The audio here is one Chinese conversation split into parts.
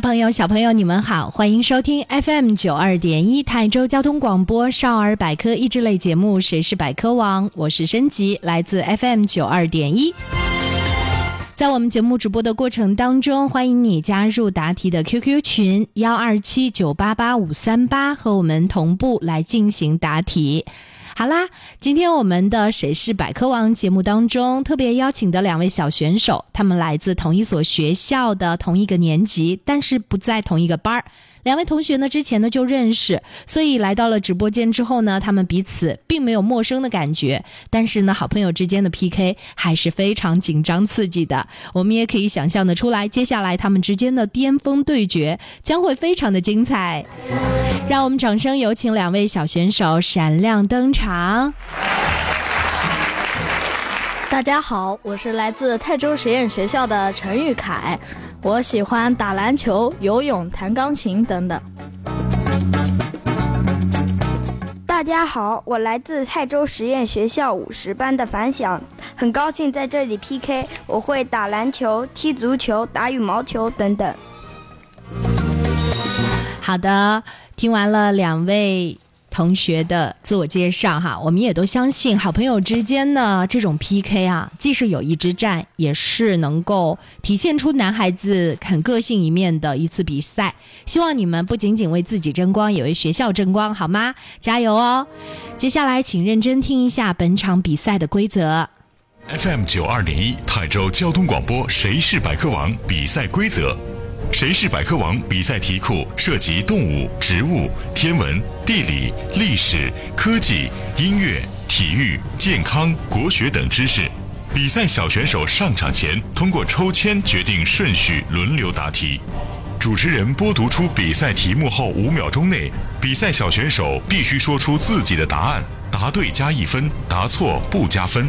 朋友、小朋友，你们好，欢迎收听 FM 九二点一泰州交通广播少儿百科益智类节目《谁是百科王》，我是申吉，来自 FM 九二点一。在我们节目直播的过程当中，欢迎你加入答题的 QQ 群幺二七九八八五三八，和我们同步来进行答题。好啦，今天我们的《谁是百科王》节目当中特别邀请的两位小选手，他们来自同一所学校的同一个年级，但是不在同一个班儿。两位同学呢，之前呢就认识，所以来到了直播间之后呢，他们彼此并没有陌生的感觉。但是呢，好朋友之间的 PK 还是非常紧张刺激的。我们也可以想象的出来，接下来他们之间的巅峰对决将会非常的精彩。让我们掌声有请两位小选手闪亮登场。大家好，我是来自泰州实验学校的陈玉凯，我喜欢打篮球、游泳、弹钢琴等等。大家好，我来自泰州实验学校五十班的樊响，很高兴在这里 PK。我会打篮球、踢足球、打羽毛球等等。好的，听完了两位。同学的自我介绍哈，我们也都相信好朋友之间呢这种 PK 啊，既是友谊之战，也是能够体现出男孩子很个性一面的一次比赛。希望你们不仅仅为自己争光，也为学校争光，好吗？加油哦！接下来请认真听一下本场比赛的规则。FM 九二点一泰州交通广播，谁是百科王？比赛规则。谁是百科王？比赛题库涉及动物、植物、天文、地理、历史、科技、音乐、体育、健康、国学等知识。比赛小选手上场前通过抽签决定顺序，轮流答题。主持人播读出比赛题目后五秒钟内，比赛小选手必须说出自己的答案，答对加一分，答错不加分。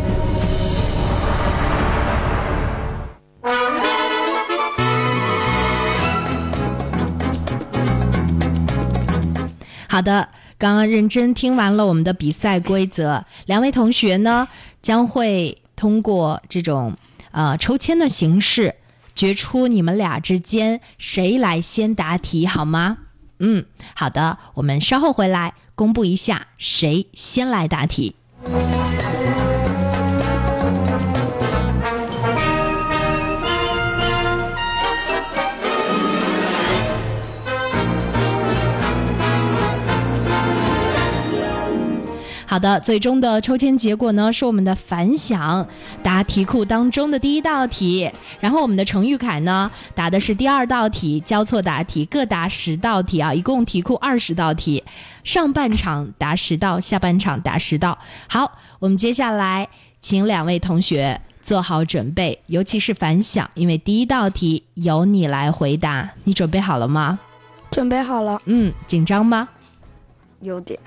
好的，刚刚认真听完了我们的比赛规则，两位同学呢将会通过这种呃抽签的形式决出你们俩之间谁来先答题，好吗？嗯，好的，我们稍后回来公布一下谁先来答题。好的，最终的抽签结果呢是我们的反响答题库当中的第一道题，然后我们的程玉凯呢答的是第二道题，交错答题，各答十道题啊，一共题库二十道题，上半场答十道，下半场答十道。好，我们接下来请两位同学做好准备，尤其是反响，因为第一道题由你来回答，你准备好了吗？准备好了，嗯，紧张吗？优点。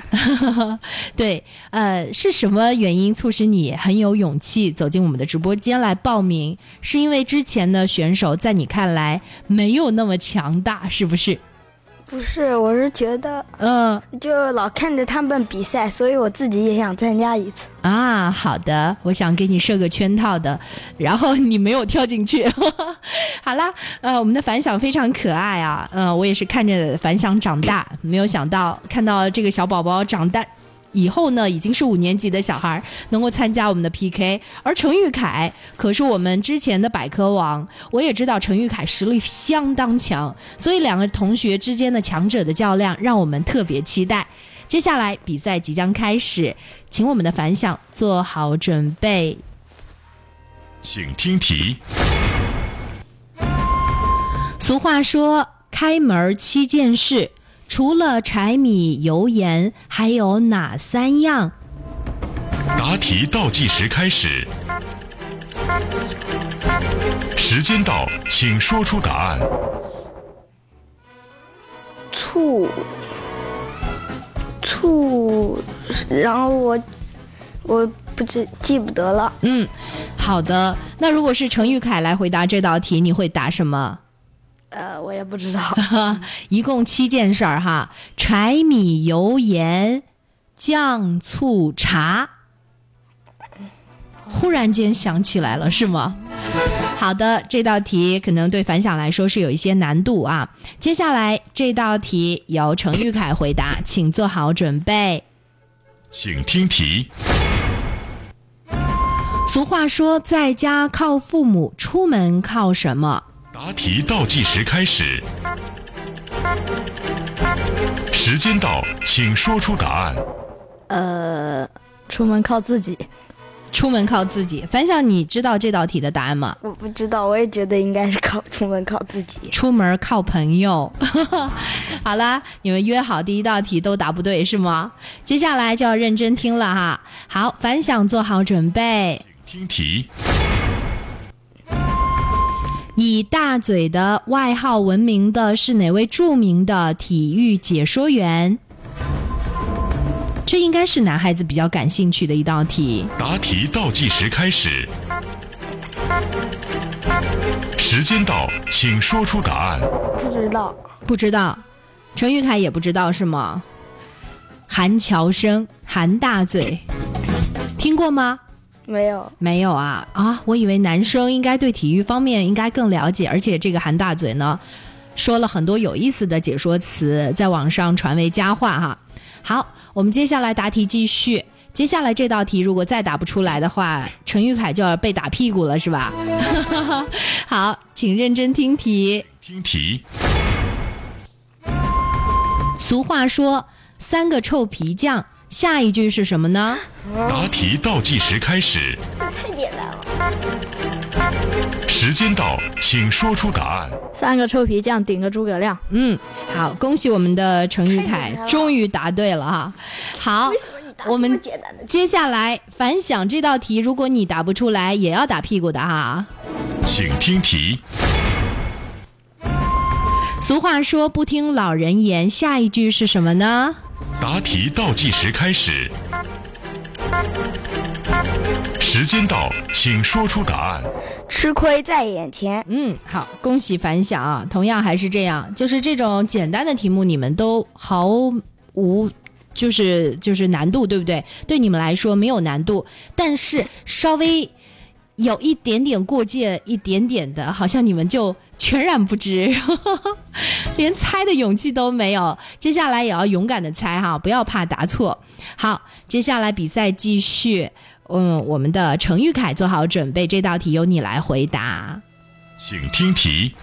对，呃，是什么原因促使你很有勇气走进我们的直播间来报名？是因为之前的选手在你看来没有那么强大，是不是？不是，我是觉得，嗯就老看着他们比赛，所以我自己也想参加一次。啊，好的，我想给你设个圈套的，然后你没有跳进去。好啦，呃，我们的反响非常可爱啊，嗯、我也是看着反响长大，没有想到看到这个小宝宝长大。以后呢，已经是五年级的小孩能够参加我们的 PK，而程昱凯可是我们之前的百科王，我也知道程昱凯实力相当强，所以两个同学之间的强者的较量让我们特别期待。接下来比赛即将开始，请我们的反响做好准备。请听题。俗话说：“开门七件事，除了柴米油盐，还有哪三样答题倒计时开始，时间到，请说出答案。醋，醋，然后我我不知记不得了。？”嗯，好的。那如果是程玉凯来回答这道题，你会答什么？呃，我也不知道。一共七件事儿哈：柴米油盐、酱醋茶。忽然间想起来了，是吗？好的，这道题可能对反响来说是有一些难度啊。接下来这道题由程玉凯回答，请做好准备。请听题。俗话说，在家靠父母，出门靠什么？答题倒计时开始，时间到，请说出答案。呃，出门靠自己。出门靠自己。反想，你知道这道题的答案吗？我不知道，我也觉得应该是靠出门靠自己。出门靠朋友。好啦，你们约好第一道题都答不对是吗？接下来就要认真听了哈。好，反响做好准备。听题。以大嘴的外号闻名的是哪位著名的体育解说员？这应该是男孩子比较感兴趣的一道题。答题倒计时开始，时间到，请说出答案。不知道，不知道，程玉凯也不知道是吗？韩乔生，韩大嘴，听过吗？没有。没有啊啊！我以为男生应该对体育方面应该更了解，而且这个韩大嘴呢，说了很多有意思的解说词，在网上传为佳话哈。好，我们接下来答题继续。接下来这道题如果再答不出来的话，陈玉凯就要被打屁股了，是吧？好，请认真听题。听题。俗话说“三个臭皮匠”，下一句是什么呢？答题倒计时开始，太简单了。时间到，请说出答案。三个臭皮匠顶个诸葛亮。嗯，好，恭喜我们的程玉凯，终于答对了哈。好，我们接下来反响这道题，如果你答不出来，也要打屁股的哈。请听题。俗话说“不听老人言”，下一句是什么呢？答题倒计时开始，时间到，请说出答案。吃亏在眼前。嗯，好，恭喜反响啊！同样还是这样，就是这种简单的题目，你们都毫无。就是就是难度，对不对？对你们来说没有难度，但是稍微有一点点过界，一点点的，好像你们就全然不知，连猜的勇气都没有。接下来也要勇敢的猜哈，不要怕答错。好，接下来比赛继续。嗯，我们的程玉凯做好准备，这道题由你来回答。请听题。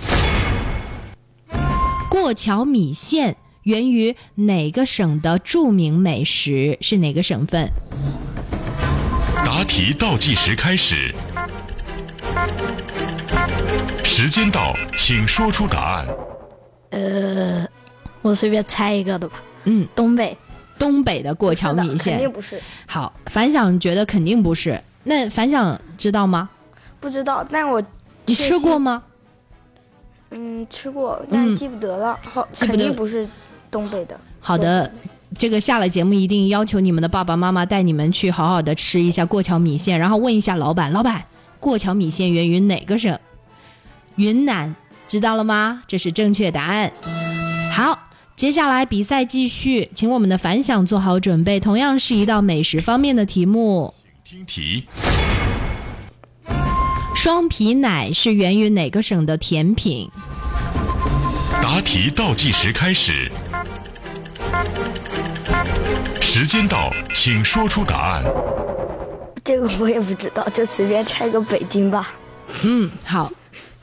过桥米线源于哪个省的著名美食？是哪个省份？答题倒计时开始，时间到，请说出答案。呃，我随便猜一个的吧。嗯，东北。东北的过桥米线肯。定不是。好，反响觉得肯定不是。那反响知道吗？不知道，但我你吃过吗？嗯，吃过，但记不得了。好，肯定不是东北的。好的，这个下了节目一定要求你们的爸爸妈妈带你们去好好的吃一下过桥米线，然后问一下老板，老板，过桥米线源于哪个省？云南，知道了吗？这是正确答案。好，接下来比赛继续，请我们的反响做好准备，同样是一道美食方面的题目。听题。双皮奶是源于哪个省的甜品？答题倒计时开始，时间到，请说出答案。这个我也不知道，就随便猜个北京吧。嗯，好，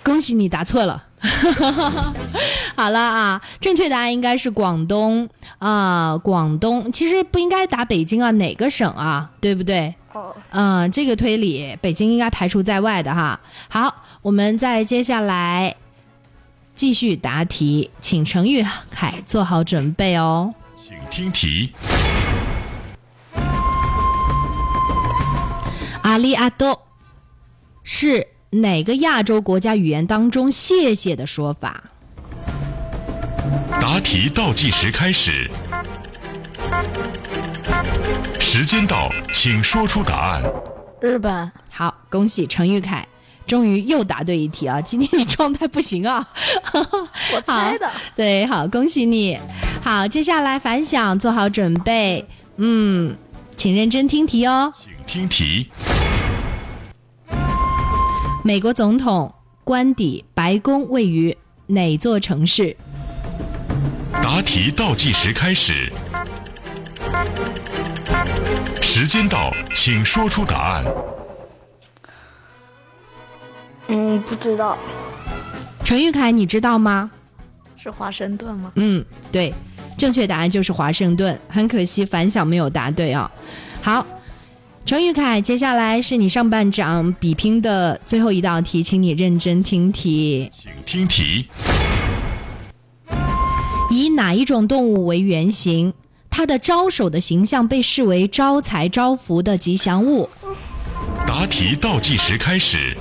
恭喜你答错了。好了啊，正确答案应该是广东啊，广东其实不应该答北京啊，哪个省啊？对不对？哦，嗯，这个推理北京应该排除在外的哈。好，我们再接下来继续答题，请程玉凯做好准备哦。请听题：阿里阿多是。哪个亚洲国家语言当中“谢谢”的说法？答题倒计时开始，时间到，请说出答案。日本。好，恭喜陈玉凯，终于又答对一题啊！今天你状态不行啊。我猜的。对，好，恭喜你。好，接下来反响做好准备，嗯，请认真听题哦。请听题。美国总统官邸白宫位于哪座城市？答题倒计时开始，时间到，请说出答案。嗯，不知道。陈玉凯，你知道吗？是华盛顿吗？嗯，对，正确答案就是华盛顿。很可惜，反响没有答对啊。好。程玉凯，接下来是你上半场比拼的最后一道题，请你认真听题。请听题。以哪一种动物为原型？它的招手的形象被视为招财招福的吉祥物。答题倒计时开始，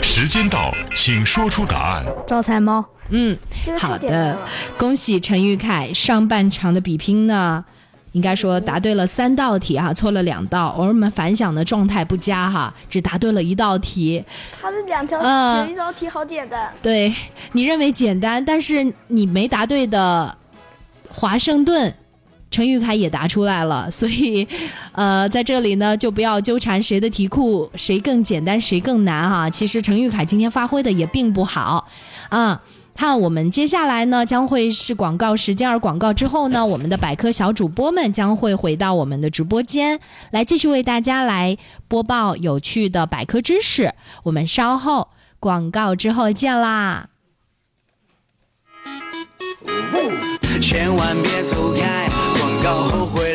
时间到，请说出答案。招财猫。嗯，好的，恭喜陈玉凯，上半场的比拼呢？应该说答对了三道题哈，错了两道。而我们反响的状态不佳哈，只答对了一道题。他的两条有一道题好简单。对你认为简单，但是你没答对的华盛顿，陈玉凯也答出来了。所以，呃，在这里呢，就不要纠缠谁的题库谁更简单谁更难哈。其实陈玉凯今天发挥的也并不好，啊。看，我们接下来呢将会是广告时间，而广告之后呢，我们的百科小主播们将会回到我们的直播间，来继续为大家来播报有趣的百科知识。我们稍后广告之后见啦！千万别走开，广告后回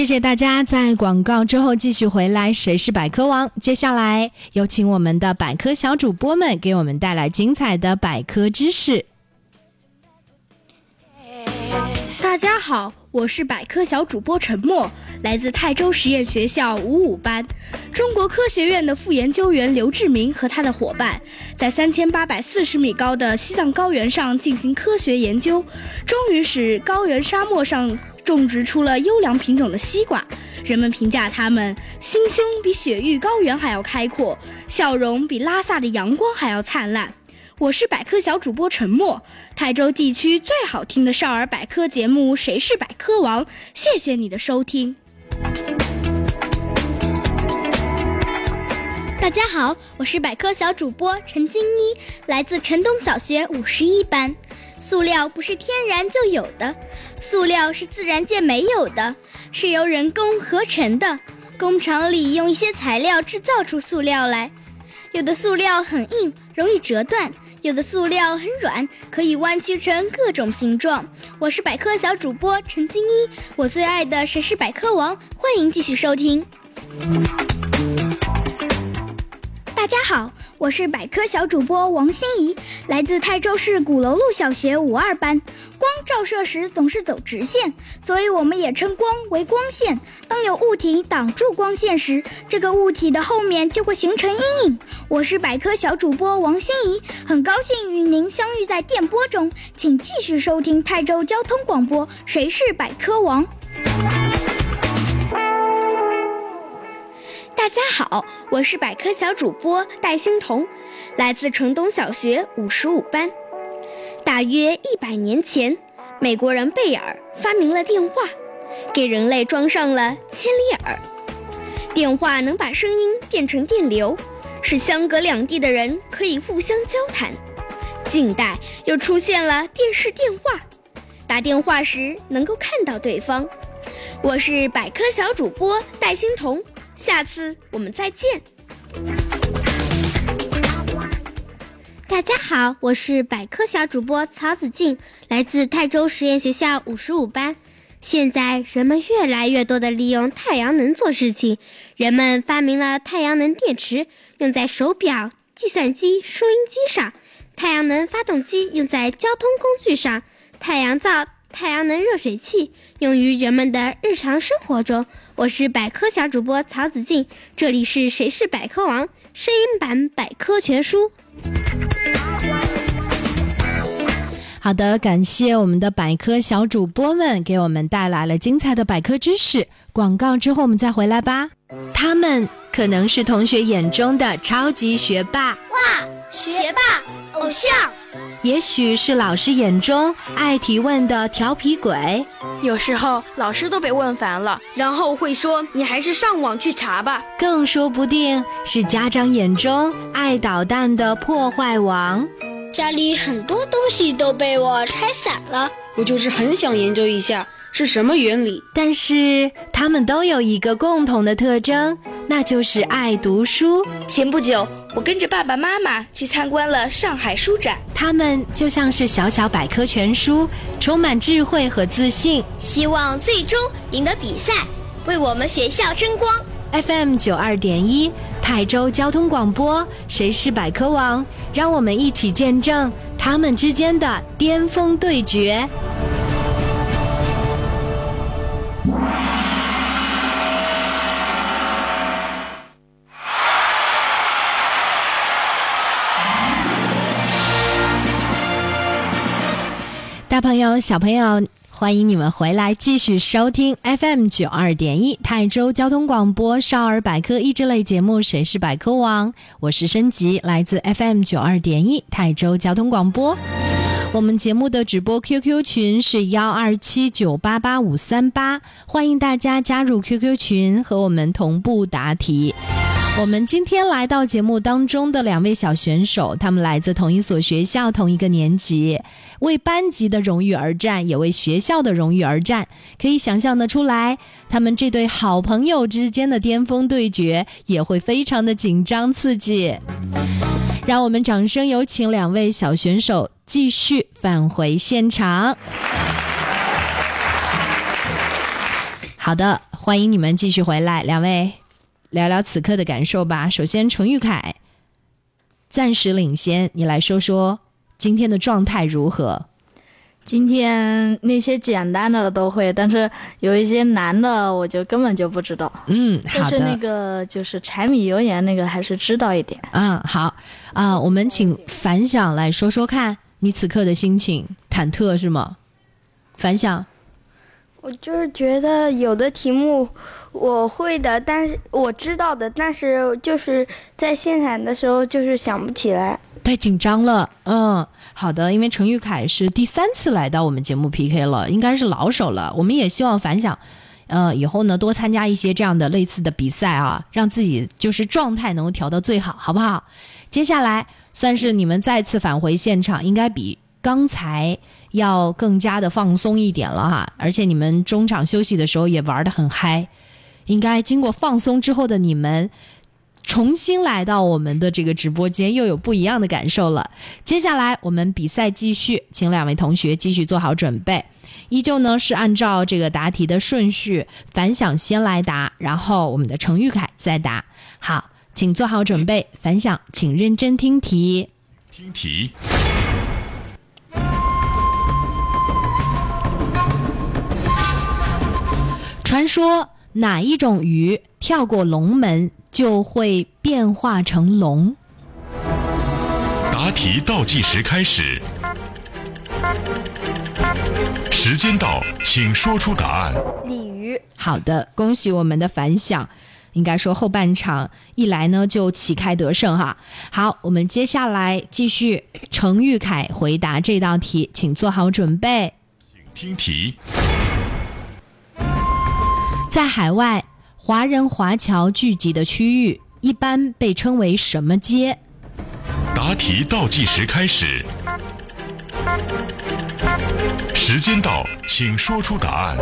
谢谢大家在广告之后继续回来。谁是百科王？接下来有请我们的百科小主播们给我们带来精彩的百科知识。大家好，我是百科小主播陈默，来自泰州实验学校五五班。中国科学院的副研究员刘志明和他的伙伴，在三千八百四十米高的西藏高原上进行科学研究，终于使高原沙漠上。种植出了优良品种的西瓜，人们评价他们心胸比雪域高原还要开阔，笑容比拉萨的阳光还要灿烂。我是百科小主播陈默，泰州地区最好听的少儿百科节目《谁是百科王》，谢谢你的收听。大家好，我是百科小主播陈金一，来自城东小学五十一班。塑料不是天然就有的，塑料是自然界没有的，是由人工合成的。工厂里用一些材料制造出塑料来，有的塑料很硬，容易折断；有的塑料很软，可以弯曲成各种形状。我是百科小主播陈金一，我最爱的谁是百科王，欢迎继续收听。大家好，我是百科小主播王心怡，来自泰州市鼓楼路小学五二班。光照射时总是走直线，所以我们也称光为光线。当有物体挡住光线时，这个物体的后面就会形成阴影。我是百科小主播王心怡，很高兴与您相遇在电波中，请继续收听泰州交通广播。谁是百科王？大家好，我是百科小主播戴欣彤，来自城东小学五十五班。大约一百年前，美国人贝尔发明了电话，给人类装上了千里耳。电话能把声音变成电流，使相隔两地的人可以互相交谈。近代又出现了电视电话，打电话时能够看到对方。我是百科小主播戴欣彤。下次我们再见。大家好，我是百科小主播曹子静，来自泰州实验学校五十五班。现在人们越来越多的利用太阳能做事情，人们发明了太阳能电池，用在手表、计算机、收音机上；太阳能发动机用在交通工具上；太阳灶。太阳能热水器用于人们的日常生活中。我是百科小主播曹子静，这里是谁是百科王声音版百科全书。好的，感谢我们的百科小主播们给我们带来了精彩的百科知识。广告之后我们再回来吧。他们可能是同学眼中的超级学霸，哇，学霸偶像。也许是老师眼中爱提问的调皮鬼，有时候老师都被问烦了，然后会说：“你还是上网去查吧。”更说不定是家长眼中爱捣蛋的破坏王。家里很多东西都被我拆散了，我就是很想研究一下是什么原理。但是他们都有一个共同的特征。那就是爱读书。前不久，我跟着爸爸妈妈去参观了上海书展，他们就像是小小百科全书，充满智慧和自信，希望最终赢得比赛，为我们学校争光。FM 九二点一，泰州交通广播，谁是百科王？让我们一起见证他们之间的巅峰对决。大朋友、小朋友，欢迎你们回来，继续收听 FM 九二点一泰州交通广播少儿百科益智类节目《谁是百科王》，我是升级，来自 FM 九二点一泰州交通广播。我们节目的直播 QQ 群是幺二七九八八五三八，欢迎大家加入 QQ 群和我们同步答题。我们今天来到节目当中的两位小选手，他们来自同一所学校、同一个年级，为班级的荣誉而战，也为学校的荣誉而战。可以想象得出来，他们这对好朋友之间的巅峰对决也会非常的紧张刺激。让我们掌声有请两位小选手继续返回现场。好的，欢迎你们继续回来，两位。聊聊此刻的感受吧。首先，程玉凯暂时领先，你来说说今天的状态如何？今天那些简单的都会，但是有一些难的，我就根本就不知道。嗯，好的。但是那个就是柴米油盐那个，还是知道一点。嗯，好啊，我们请反响来说说看你此刻的心情，忐忑是吗？反响。我就是觉得有的题目我会的，但是我知道的，但是就是在现场的时候就是想不起来，太紧张了。嗯，好的，因为程玉凯是第三次来到我们节目 PK 了，应该是老手了。我们也希望反响，呃，以后呢多参加一些这样的类似的比赛啊，让自己就是状态能够调到最好，好不好？接下来算是你们再次返回现场，应该比刚才。要更加的放松一点了哈，而且你们中场休息的时候也玩的很嗨，应该经过放松之后的你们，重新来到我们的这个直播间又有不一样的感受了。接下来我们比赛继续，请两位同学继续做好准备，依旧呢是按照这个答题的顺序，反响先来答，然后我们的程昱凯再答。好，请做好准备。反响，请认真听题。听题。传说哪一种鱼跳过龙门就会变化成龙？答题倒计时开始，时间到，请说出答案。鲤鱼。好的，恭喜我们的反响。应该说后半场一来呢就旗开得胜哈。好，我们接下来继续程玉凯回答这道题，请做好准备。请听题。在海外，华人华侨聚集的区域一般被称为什么街？答题倒计时开始，时间到，请说出答案。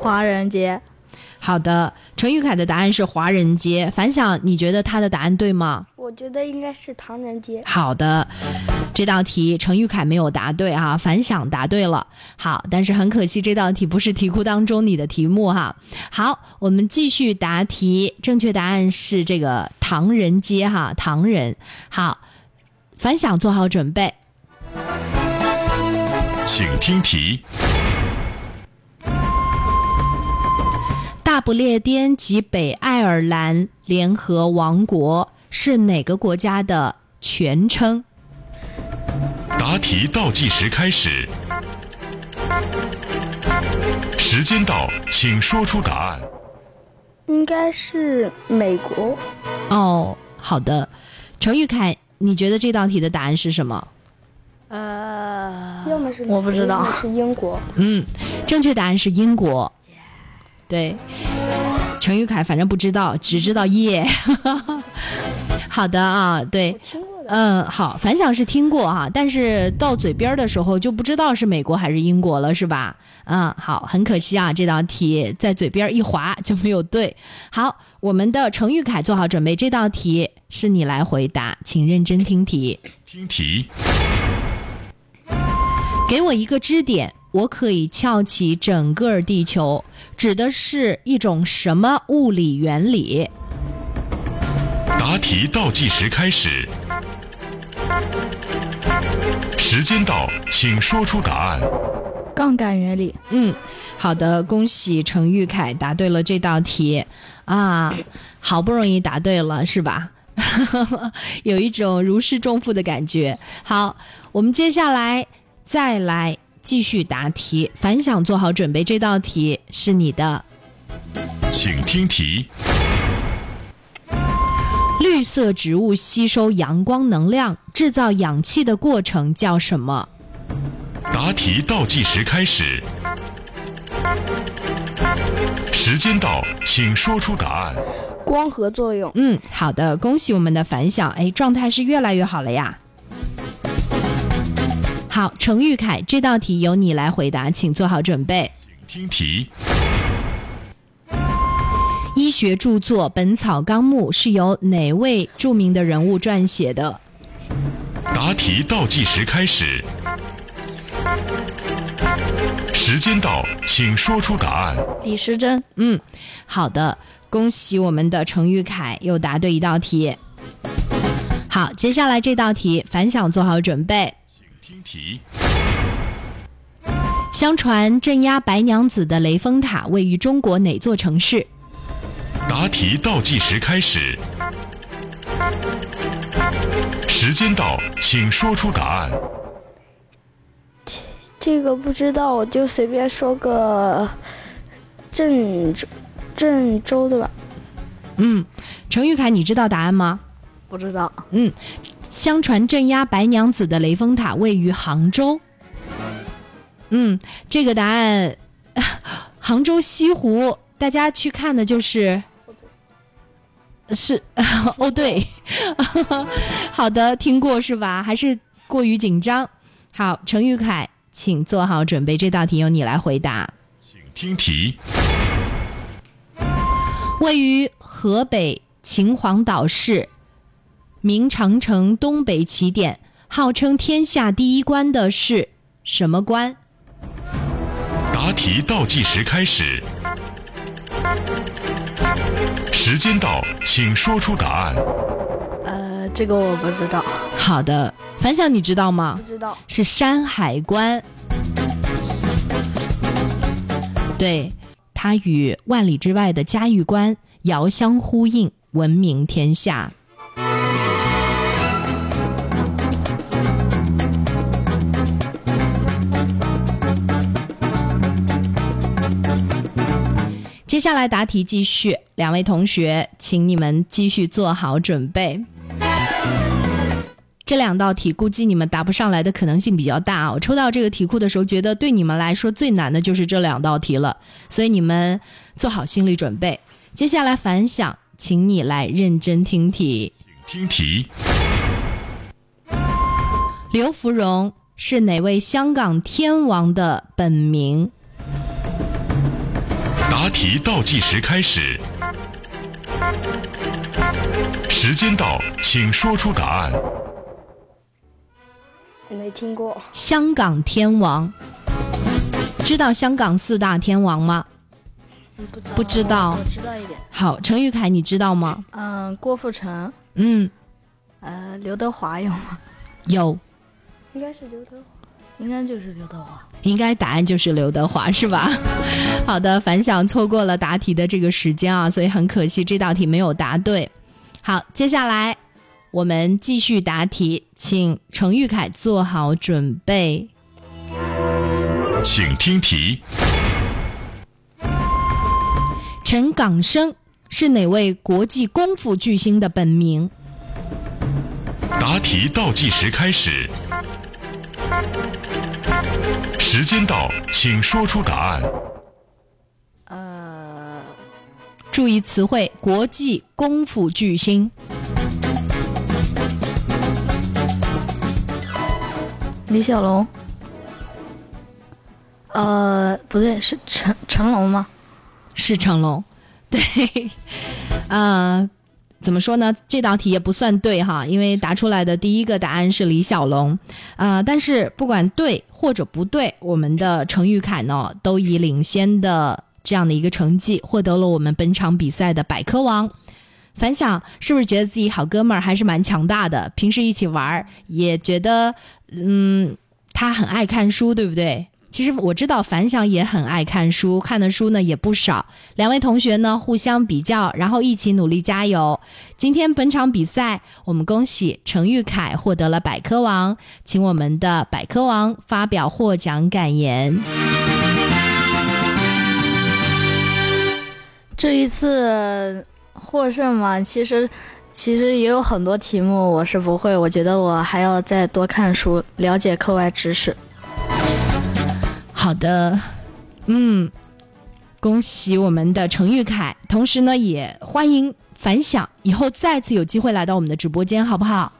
华人街。好的，程玉凯的答案是华人街。反响，你觉得他的答案对吗？我觉得应该是唐人街。好的，这道题程玉凯没有答对哈，反响答对了。好，但是很可惜这道题不是题库当中你的题目哈。好，我们继续答题，正确答案是这个唐人街哈，唐人。好，反响做好准备，请听题。大不列颠及北爱尔兰联合王国是哪个国家的全称？答题倒计时开始，时间到，请说出答案。应该是美国。哦，好的，程玉凯，你觉得这道题的答案是什么？呃，要么是我不知道，是英国。嗯，正确答案是英国。对，程玉凯反正不知道，只知道耶。好的啊，对，嗯，好，反响是听过哈，但是到嘴边的时候就不知道是美国还是英国了，是吧？嗯，好，很可惜啊，这道题在嘴边一划就没有对。好，我们的程玉凯做好准备，这道题是你来回答，请认真听题。听题，给我一个支点。我可以翘起整个地球，指的是一种什么物理原理？答题倒计时开始，时间到，请说出答案。杠杆原理。嗯，好的，恭喜程玉凯答对了这道题啊，好不容易答对了是吧？有一种如释重负的感觉。好，我们接下来再来。继续答题，反响做好准备。这道题是你的，请听题。绿色植物吸收阳光能量、制造氧气的过程叫什么？答题倒计时开始，时间到，请说出答案。光合作用。嗯，好的，恭喜我们的反响，哎，状态是越来越好了呀。好，程玉凯，这道题由你来回答，请做好准备。听题。医学著作《本草纲目》是由哪位著名的人物撰写的？答题倒计时开始，时间到，请说出答案。李时珍。嗯，好的，恭喜我们的程玉凯又答对一道题。好，接下来这道题反响做好准备。听题。相传镇压白娘子的雷峰塔位于中国哪座城市？答题倒计时开始，时间到，请说出答案。这个不知道，我就随便说个郑州，郑州的吧。嗯，程玉凯，你知道答案吗？不知道。嗯。相传镇压白娘子的雷峰塔位于杭州。嗯，这个答案，杭州西湖，大家去看的就是是 哦，对，好的，听过是吧？还是过于紧张？好，程玉凯，请做好准备，这道题由你来回答。请听题。位于河北秦皇岛市。明长城东北起点，号称天下第一关的是什么关？答题倒计时开始，时间到，请说出答案。呃，这个我不知道。好的，樊晓你知道吗？不知道。是山海关。对，它与万里之外的嘉峪关遥相呼应，闻名天下。接下来答题继续，两位同学，请你们继续做好准备。这两道题估计你们答不上来的可能性比较大啊。我抽到这个题库的时候，觉得对你们来说最难的就是这两道题了，所以你们做好心理准备。接下来反响，请你来认真听题。听题。刘芙蓉是哪位香港天王的本名？答题倒计时开始，时间到，请说出答案。没听过。香港天王，知道香港四大天王吗？不知道。我知道一点。好，陈玉凯，你知道吗？嗯，郭富城。嗯。呃，刘德华有吗？有。应该是刘德华。应该就是刘德华，应该答案就是刘德华是吧？好的，反响错过了答题的这个时间啊，所以很可惜这道题没有答对。好，接下来我们继续答题，请程玉凯做好准备。请听题：陈港生是哪位国际功夫巨星的本名？答题倒计时开始。时间到，请说出答案。呃，注意词汇：国际功夫巨星。李小龙。呃，不对，是成成龙吗？是成龙。对，啊。怎么说呢？这道题也不算对哈，因为答出来的第一个答案是李小龙，啊，但是不管对或者不对，我们的程昱凯呢都以领先的这样的一个成绩获得了我们本场比赛的百科王。反响是不是觉得自己好哥们儿还是蛮强大的？平时一起玩儿也觉得，嗯，他很爱看书，对不对？其实我知道樊翔也很爱看书，看的书呢也不少。两位同学呢互相比较，然后一起努力加油。今天本场比赛，我们恭喜程昱凯获得了百科王，请我们的百科王发表获奖感言。这一次获胜嘛，其实其实也有很多题目我是不会，我觉得我还要再多看书，了解课外知识。好的，嗯，恭喜我们的程玉凯，同时呢，也欢迎反响，以后再次有机会来到我们的直播间，好不好？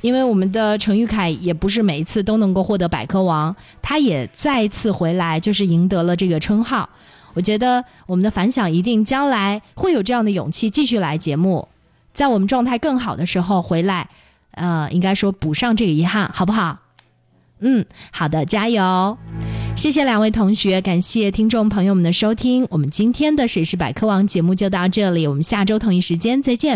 因为我们的程玉凯也不是每一次都能够获得百科王，他也再次回来，就是赢得了这个称号。我觉得我们的反响一定将来会有这样的勇气继续来节目，在我们状态更好的时候回来，呃，应该说补上这个遗憾，好不好？嗯，好的，加油。谢谢两位同学，感谢听众朋友们的收听。我们今天的《谁是百科王》节目就到这里，我们下周同一时间再见。